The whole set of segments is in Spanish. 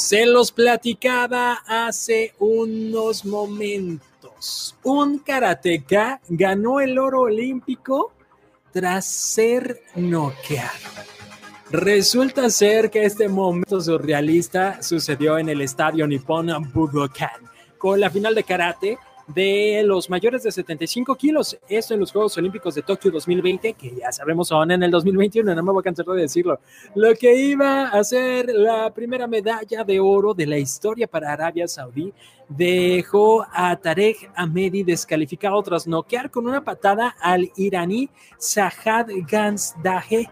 Se los platicaba hace unos momentos. Un karateca ganó el oro olímpico tras ser noqueado. Resulta ser que este momento surrealista sucedió en el estadio Nippon Budokan, con la final de karate de los mayores de 75 kilos. Esto en los Juegos Olímpicos de Tokio 2020, que ya sabemos son en el 2021, no me voy a cansar de decirlo. Lo que iba a ser la primera medalla de oro de la historia para Arabia Saudí dejó a Tarek Ahmedi descalificado tras noquear con una patada al iraní Sahad Gansdahe,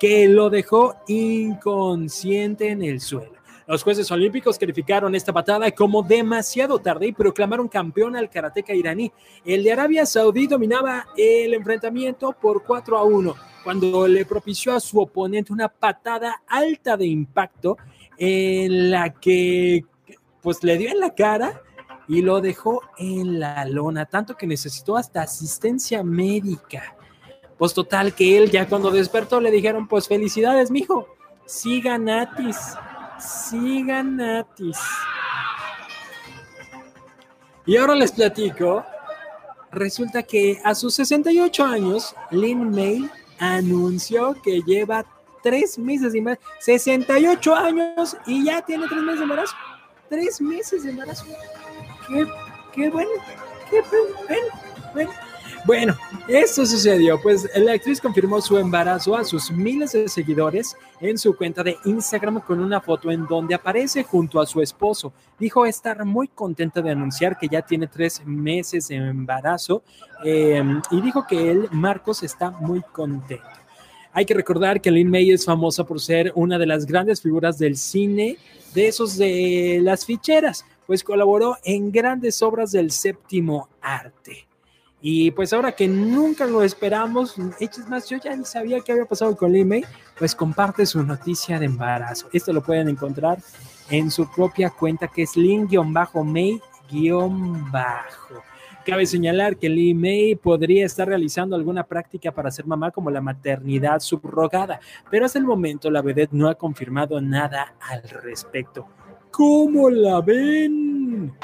que lo dejó inconsciente en el suelo. Los jueces olímpicos calificaron esta patada como demasiado tarde y proclamaron campeón al karateca iraní. El de Arabia Saudí dominaba el enfrentamiento por 4 a 1 cuando le propició a su oponente una patada alta de impacto en la que pues le dio en la cara y lo dejó en la lona, tanto que necesitó hasta asistencia médica. Pues total que él ya cuando despertó le dijeron, pues felicidades, mijo, siga Natis sigan Natis. Y ahora les platico. Resulta que a sus 68 años, Lin May anunció que lleva tres meses de embarazo. 68 años y ya tiene tres meses de embarazo. Tres meses de embarazo. Qué, qué bueno. Qué bueno. bueno. Bueno, eso sucedió, pues la actriz confirmó su embarazo a sus miles de seguidores en su cuenta de Instagram con una foto en donde aparece junto a su esposo. Dijo estar muy contenta de anunciar que ya tiene tres meses de embarazo eh, y dijo que él, Marcos, está muy contento. Hay que recordar que Lin May es famosa por ser una de las grandes figuras del cine, de esos de las ficheras, pues colaboró en grandes obras del séptimo arte. Y pues ahora que nunca lo esperamos, es más, yo ya ni sabía qué había pasado con Lee May, pues comparte su noticia de embarazo. Esto lo pueden encontrar en su propia cuenta que es lin-may-bajo. Cabe señalar que Lee May podría estar realizando alguna práctica para ser mamá como la maternidad subrogada, pero hasta el momento la vedette no ha confirmado nada al respecto. ¿Cómo la ven?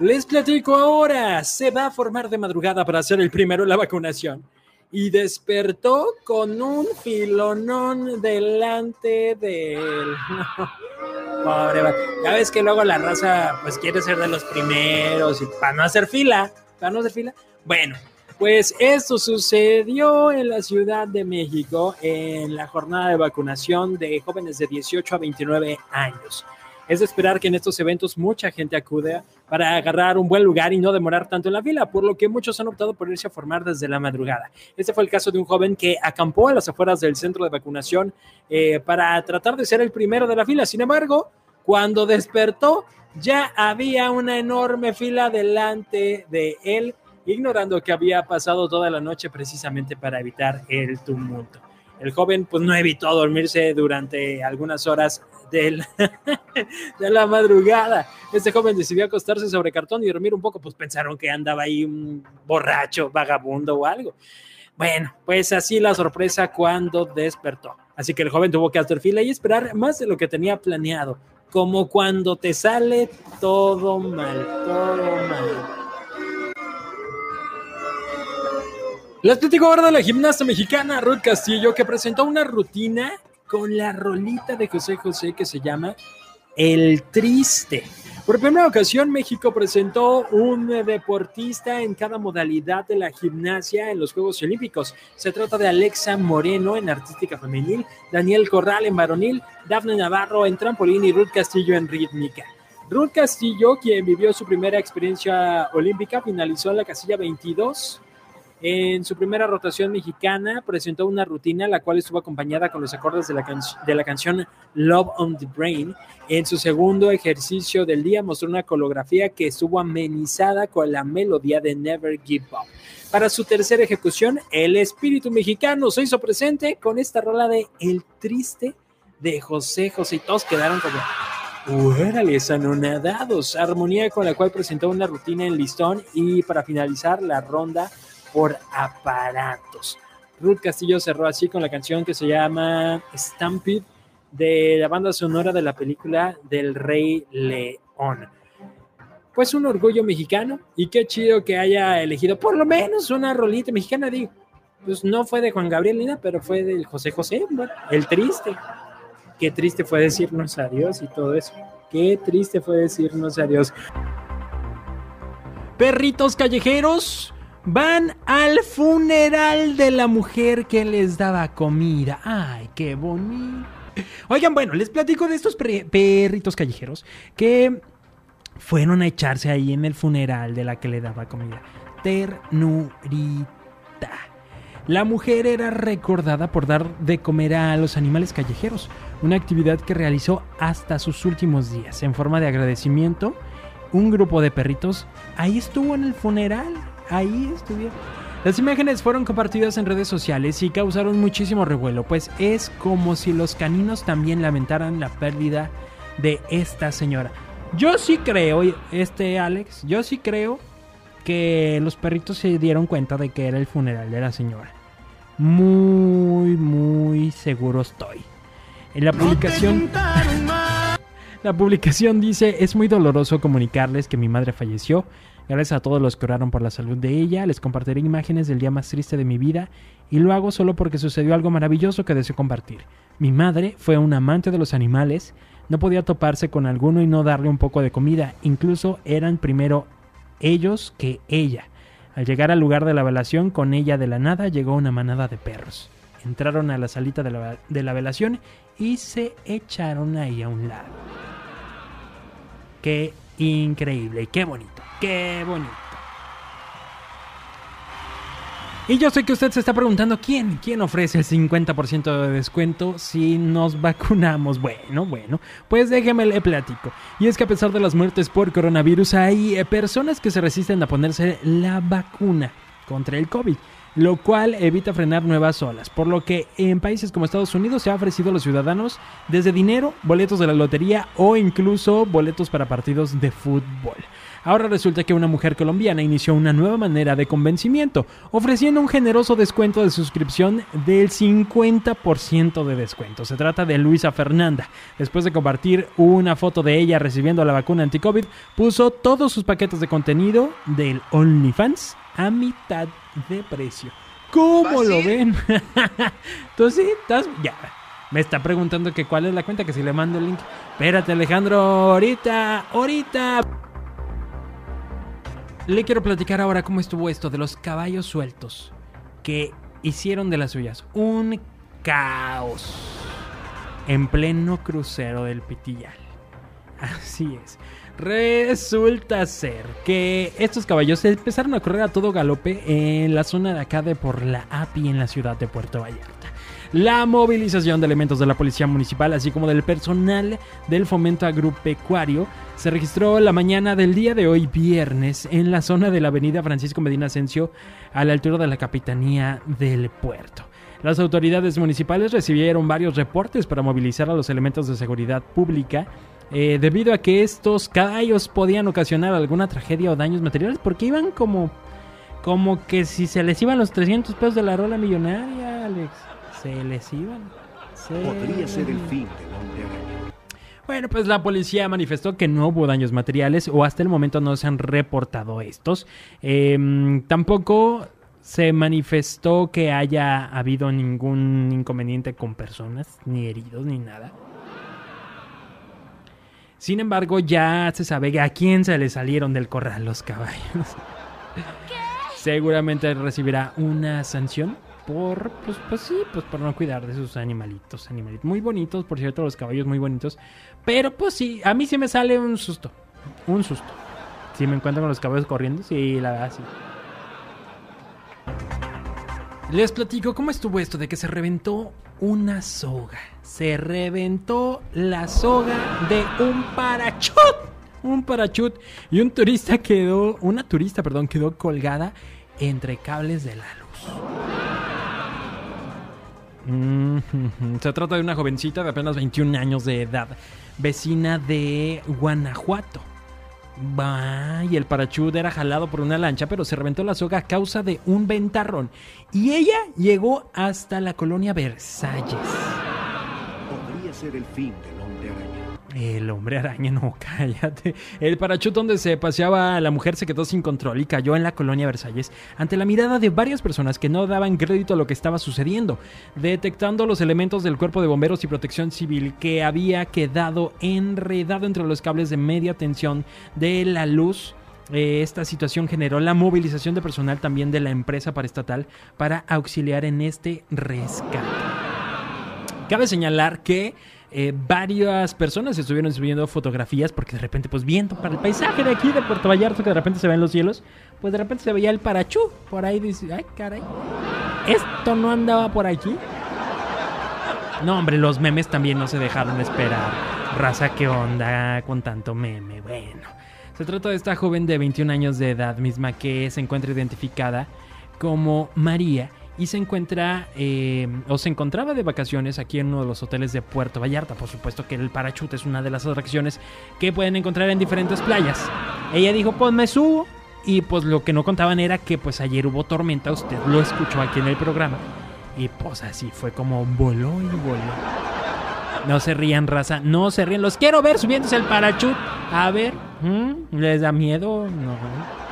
Les platico ahora, se va a formar de madrugada para hacer el primero la vacunación y despertó con un filonón delante de él. pobre, ya ves que luego la raza pues quiere ser de los primeros y para no hacer fila, para no hacer fila. Bueno, pues esto sucedió en la Ciudad de México en la jornada de vacunación de jóvenes de 18 a 29 años. Es de esperar que en estos eventos mucha gente acude para agarrar un buen lugar y no demorar tanto en la fila, por lo que muchos han optado por irse a formar desde la madrugada. Este fue el caso de un joven que acampó a las afueras del centro de vacunación eh, para tratar de ser el primero de la fila. Sin embargo, cuando despertó, ya había una enorme fila delante de él, ignorando que había pasado toda la noche precisamente para evitar el tumulto. El joven pues no evitó dormirse durante algunas horas de la, madrugada. Este joven decidió acostarse sobre cartón y dormir un poco, pues pensaron que andaba ahí un borracho, vagabundo o algo. Bueno, pues así la sorpresa cuando despertó. Así que el joven tuvo que hacer fila y esperar más de lo que tenía planeado, como cuando te sale todo mal, todo mal. Les platico ahora de la gimnasta mexicana Ruth Castillo que presentó una rutina con la rolita de José José que se llama El Triste. Por primera ocasión, México presentó un deportista en cada modalidad de la gimnasia en los Juegos Olímpicos. Se trata de Alexa Moreno en artística femenil, Daniel Corral en varonil, Dafne Navarro en trampolín y Ruth Castillo en rítmica. Ruth Castillo, quien vivió su primera experiencia olímpica, finalizó en la casilla 22 en su primera rotación mexicana presentó una rutina, la cual estuvo acompañada con los acordes de la, de la canción Love on the Brain. En su segundo ejercicio del día mostró una coreografía que estuvo amenizada con la melodía de Never Give Up. Para su tercera ejecución, el espíritu mexicano se hizo presente con esta rola de El Triste de José José y todos quedaron como ¡Órale, anonadados! Armonía con la cual presentó una rutina en listón y para finalizar la ronda por aparatos. Ruth Castillo cerró así con la canción que se llama Stampede de la banda sonora de la película del Rey León. Pues un orgullo mexicano y qué chido que haya elegido por lo menos una rolita mexicana, digo. Pues no fue de Juan Gabriel Lina, pero fue del José José, el triste. Qué triste fue decirnos adiós y todo eso. Qué triste fue decirnos adiós. Perritos callejeros van al funeral de la mujer que les daba comida. Ay, qué bonito. Oigan, bueno, les platico de estos perritos callejeros que fueron a echarse ahí en el funeral de la que le daba comida. Ternurita. La mujer era recordada por dar de comer a los animales callejeros, una actividad que realizó hasta sus últimos días. En forma de agradecimiento, un grupo de perritos ahí estuvo en el funeral, ahí estuvieron. Las imágenes fueron compartidas en redes sociales y causaron muchísimo revuelo, pues es como si los caninos también lamentaran la pérdida de esta señora. Yo sí creo, este Alex, yo sí creo que los perritos se dieron cuenta de que era el funeral de la señora muy, muy seguro estoy. En la publicación... La publicación dice, es muy doloroso comunicarles que mi madre falleció. Gracias a todos los que oraron por la salud de ella, les compartiré imágenes del día más triste de mi vida y lo hago solo porque sucedió algo maravilloso que deseo compartir. Mi madre fue un amante de los animales, no podía toparse con alguno y no darle un poco de comida, incluso eran primero ellos que ella. Al llegar al lugar de la velación, con ella de la nada llegó una manada de perros. Entraron a la salita de la, velación y se echaron ahí a un lado. Qué increíble qué bonito, qué bonito. Y yo sé que usted se está preguntando quién, quién ofrece el 50% de descuento si nos vacunamos. Bueno, bueno, pues déjeme le platico. Y es que a pesar de las muertes por coronavirus hay eh, personas que se resisten a ponerse la vacuna contra el COVID lo cual evita frenar nuevas olas, por lo que en países como Estados Unidos se ha ofrecido a los ciudadanos desde dinero, boletos de la lotería o incluso boletos para partidos de fútbol. Ahora resulta que una mujer colombiana inició una nueva manera de convencimiento, ofreciendo un generoso descuento de suscripción del 50% de descuento. Se trata de Luisa Fernanda. Después de compartir una foto de ella recibiendo la vacuna anti-COVID, puso todos sus paquetes de contenido del OnlyFans a mitad de precio. ¿Cómo lo ven? Entonces, sí, estás. Ya. Me está preguntando que cuál es la cuenta, que si le mando el link. Espérate, Alejandro, ahorita, ahorita. Le quiero platicar ahora cómo estuvo esto de los caballos sueltos que hicieron de las suyas un caos en pleno crucero del Pitillal. Así es. Resulta ser que estos caballos empezaron a correr a todo galope en la zona de acá de por la API en la ciudad de Puerto Vallarta. La movilización de elementos de la Policía Municipal, así como del personal del Fomento Agropecuario, se registró la mañana del día de hoy, viernes, en la zona de la avenida Francisco Medina Asensio, a la altura de la Capitanía del Puerto. Las autoridades municipales recibieron varios reportes para movilizar a los elementos de seguridad pública eh, debido a que estos caballos podían ocasionar alguna tragedia o daños materiales porque iban como como que si se les iban los 300 pesos de la rola millonaria, Alex se les iban. Podría ser el fin hombre Bueno, pues la policía manifestó que no hubo daños materiales o hasta el momento no se han reportado estos. Em, tampoco se manifestó que haya habido ningún inconveniente con personas, ni heridos, ni nada. Sin embargo, ya se sabe a quién se le salieron del corral los caballos. Seguramente recibirá una sanción por, pues, pues sí, pues por no cuidar de sus animalitos, animalitos. Muy bonitos, por cierto, los caballos muy bonitos. Pero pues sí, a mí sí me sale un susto. Un susto. Si me encuentro con los caballos corriendo, sí, la verdad sí. Les platico cómo estuvo esto de que se reventó una soga. Se reventó la soga de un parachut. Un parachut. Y un turista quedó, una turista, perdón, quedó colgada entre cables de la luz. Se trata de una jovencita de apenas 21 años de edad, vecina de Guanajuato. Bah, y el parachute era jalado por una lancha, pero se reventó la soga a causa de un ventarrón. Y ella llegó hasta la colonia Versalles. Podría ser el fin araña. El hombre araña, no, cállate. El parachute donde se paseaba la mujer se quedó sin control y cayó en la colonia Versalles ante la mirada de varias personas que no daban crédito a lo que estaba sucediendo, detectando los elementos del cuerpo de bomberos y protección civil que había quedado enredado entre los cables de media tensión de la luz. Eh, esta situación generó la movilización de personal también de la empresa paraestatal para auxiliar en este rescate. Cabe señalar que eh, varias personas estuvieron subiendo fotografías porque de repente, pues viendo para el paisaje de aquí de Puerto Vallarta, que de repente se ven los cielos, pues de repente se veía el parachú por ahí. Dice, ay, caray, esto no andaba por aquí. No, hombre, los memes también no se dejaron esperar. Raza, ¿qué onda con tanto meme? Bueno, se trata de esta joven de 21 años de edad misma que se encuentra identificada como María y se encuentra eh, o se encontraba de vacaciones aquí en uno de los hoteles de Puerto Vallarta. Por supuesto que el parachute es una de las atracciones que pueden encontrar en diferentes playas. Ella dijo, pues me subo. Y pues lo que no contaban era que pues ayer hubo tormenta, usted lo escuchó aquí en el programa. Y pues así fue como voló y voló. No se rían, raza, no se rían. Los quiero ver subiéndose el parachute. A ver, ¿mm? ¿les da miedo? No.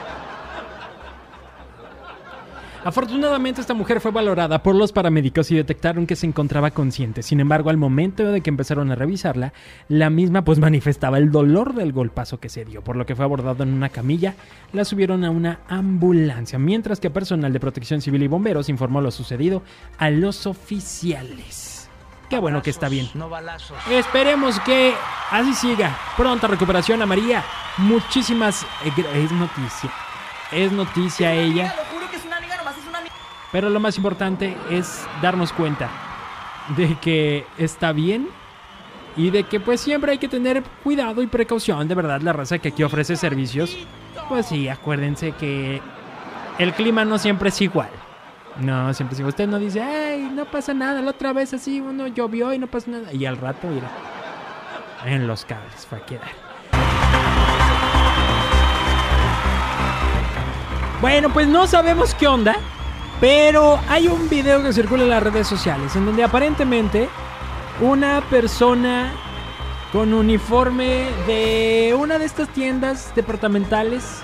Afortunadamente esta mujer fue valorada por los paramédicos y detectaron que se encontraba consciente. Sin embargo, al momento de que empezaron a revisarla, la misma pues manifestaba el dolor del golpazo que se dio, por lo que fue abordado en una camilla, la subieron a una ambulancia, mientras que personal de protección civil y bomberos informó lo sucedido a los oficiales. Qué bueno que está bien. No balazos. Esperemos que así siga. Pronta recuperación a María. Muchísimas... eh, Es noticia. Es noticia ella. Pero lo más importante es darnos cuenta de que está bien y de que pues siempre hay que tener cuidado y precaución. De verdad, la raza que aquí ofrece servicios, pues sí, acuérdense que el clima no siempre es igual. No, siempre es igual. Usted no dice, ay, no pasa nada. La otra vez así uno llovió y no pasa nada. Y al rato, mira, en los cables fue a quedar. Bueno, pues no sabemos qué onda, pero hay un video que circula en las redes sociales en donde aparentemente una persona con uniforme de una de estas tiendas departamentales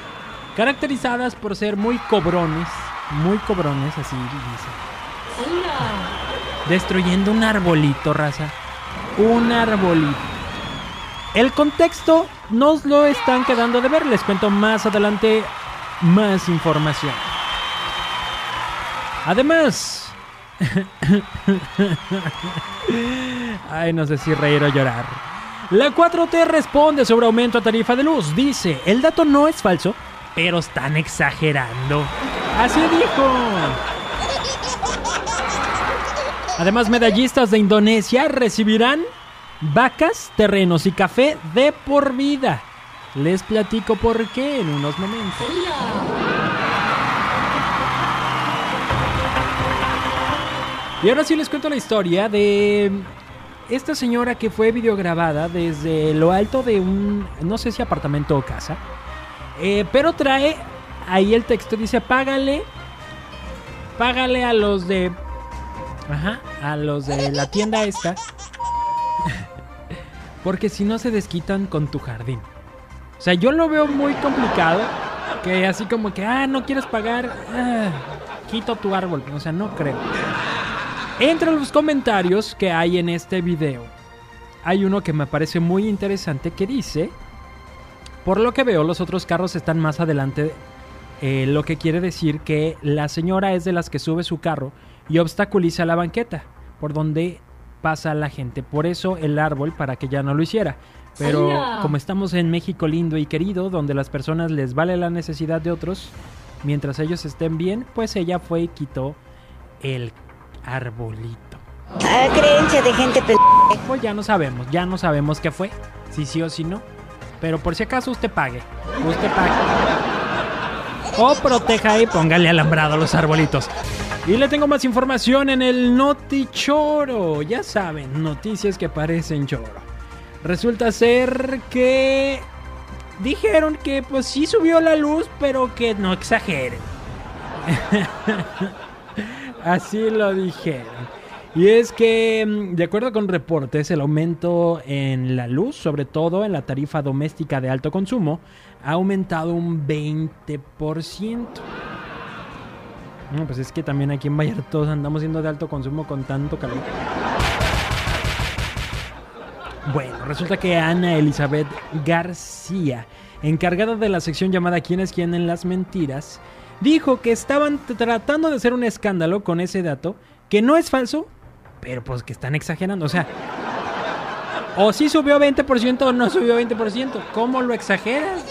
caracterizadas por ser muy cobrones, muy cobrones, así dice. Destruyendo un arbolito, raza. Un arbolito. El contexto nos lo están quedando de ver. Les cuento más adelante más información. Además... Ay, no sé si reír o llorar. La 4T responde sobre aumento a tarifa de luz. Dice, el dato no es falso, pero están exagerando. Así dijo. Además, medallistas de Indonesia recibirán vacas, terrenos y café de por vida. Les platico por qué en unos momentos. Y ahora sí les cuento la historia de esta señora que fue videograbada desde lo alto de un, no sé si apartamento o casa, eh, pero trae ahí el texto, dice, págale, págale a los de, ajá, a los de la tienda esta, porque si no se desquitan con tu jardín. O sea, yo lo veo muy complicado, que así como que, ah, no quieres pagar, ah, quito tu árbol, o sea, no creo. Entre los comentarios que hay en este video, hay uno que me parece muy interesante que dice, por lo que veo los otros carros están más adelante, eh, lo que quiere decir que la señora es de las que sube su carro y obstaculiza la banqueta por donde pasa la gente. Por eso el árbol para que ya no lo hiciera. Pero como estamos en México lindo y querido, donde las personas les vale la necesidad de otros, mientras ellos estén bien, pues ella fue y quitó el arbolito. Ah, creencia de gente pe... Pues ya no sabemos, ya no sabemos qué fue, si sí o si no. Pero por si acaso usted pague, usted pague. O proteja y póngale alambrado a los arbolitos. Y le tengo más información en el Notichoro. Ya saben, noticias que parecen choro. Resulta ser que dijeron que pues sí subió la luz, pero que no exageren. Así lo dijeron. Y es que, mm, de acuerdo con reportes, el aumento en la luz, sobre todo en la tarifa doméstica de alto consumo, ha aumentado un 20%. No, pues es que también aquí en Vallarta todos andamos siendo de alto consumo con tanto calor. Bueno, resulta que Ana Elizabeth García, encargada de la sección llamada ¿Quién es quién en las mentiras?, dijo que estaban tratando de hacer un escándalo con ese dato, que no es falso, pero pues que están exagerando. O sea, o sí subió 20% o no subió 20%. ¿Cómo lo exageras?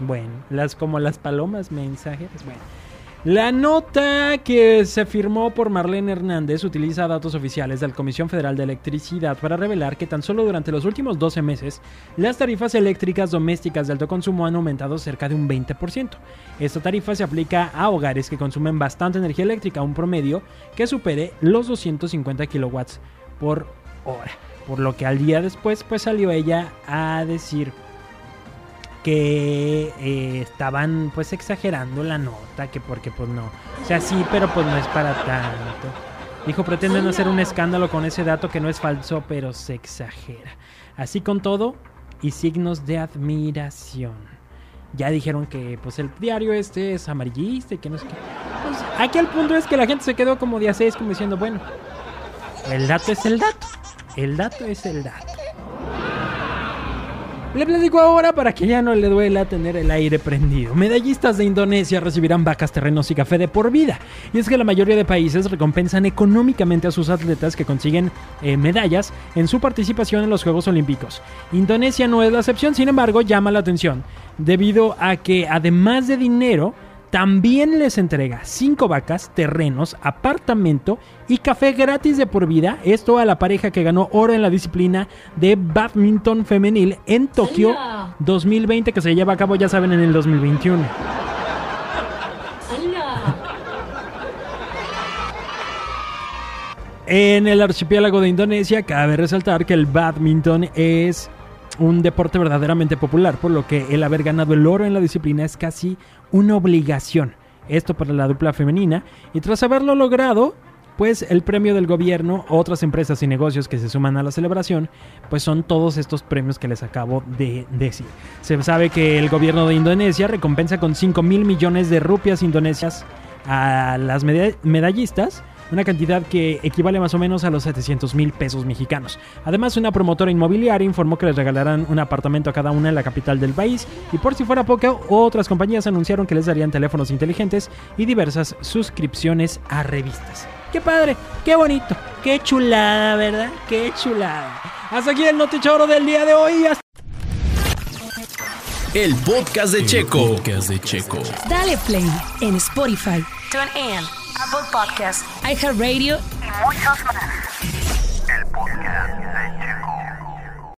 Bueno, las como las palomas me exageras. Bueno. La nota que se firmó por Marlene Hernández utiliza datos oficiales de la Comisión Federal de Electricidad para revelar que tan solo durante los últimos 12 meses las tarifas eléctricas domésticas de alto consumo han aumentado cerca de un 20%. Esta tarifa se aplica a hogares que consumen bastante energía eléctrica, un promedio que supere los 250 kilowatts por hora. Por lo que al día después pues salió ella a decir que eh, estaban pues exagerando la nota, que porque pues no. O sea, sí, pero pues no es para tanto. Dijo, pretenden hacer un escándalo con ese dato que no es falso, pero se exagera. Así con todo y signos de admiración. Ya dijeron que pues el diario este es amarillista y que no sé qué. Pues aquí el punto es que la gente se quedó como día 6 como diciendo, bueno, el dato es el dato. El dato es el dato. Le platico ahora para que ya no le duela tener el aire prendido. Medallistas de Indonesia recibirán vacas, terrenos y café de por vida. Y es que la mayoría de países recompensan económicamente a sus atletas que consiguen eh, medallas en su participación en los Juegos Olímpicos. Indonesia no es la excepción, sin embargo, llama la atención, debido a que además de dinero, también les entrega cinco vacas, terrenos, apartamento y café gratis de por vida. Esto a la pareja que ganó oro en la disciplina de badminton femenil en Tokio 2020 que se lleva a cabo, ya saben, en el 2021. En el archipiélago de Indonesia cabe resaltar que el badminton es un deporte verdaderamente popular, por lo que el haber ganado el oro en la disciplina es casi una obligación. Esto para la dupla femenina. Y tras haberlo logrado, pues el premio del gobierno, otras empresas y negocios que se suman a la celebración, pues son todos estos premios que les acabo de decir. Se sabe que el gobierno de Indonesia recompensa con 5 mil millones de rupias indonesias a las medallistas una cantidad que equivale más o menos a los 700 mil pesos mexicanos. Además, una promotora inmobiliaria informó que les regalarán un apartamento a cada una en la capital del país y por si fuera poco, otras compañías anunciaron que les darían teléfonos inteligentes y diversas suscripciones a revistas. ¡Qué padre! ¡Qué bonito! ¡Qué chulada, ¿verdad? ¡Qué chulada! Hasta aquí el notichoro del día de hoy. El podcast de Checo. podcast de Checo. Dale play en Spotify. TuneIn. Apple Podcast, iHeartRadio y muchos más. El podcast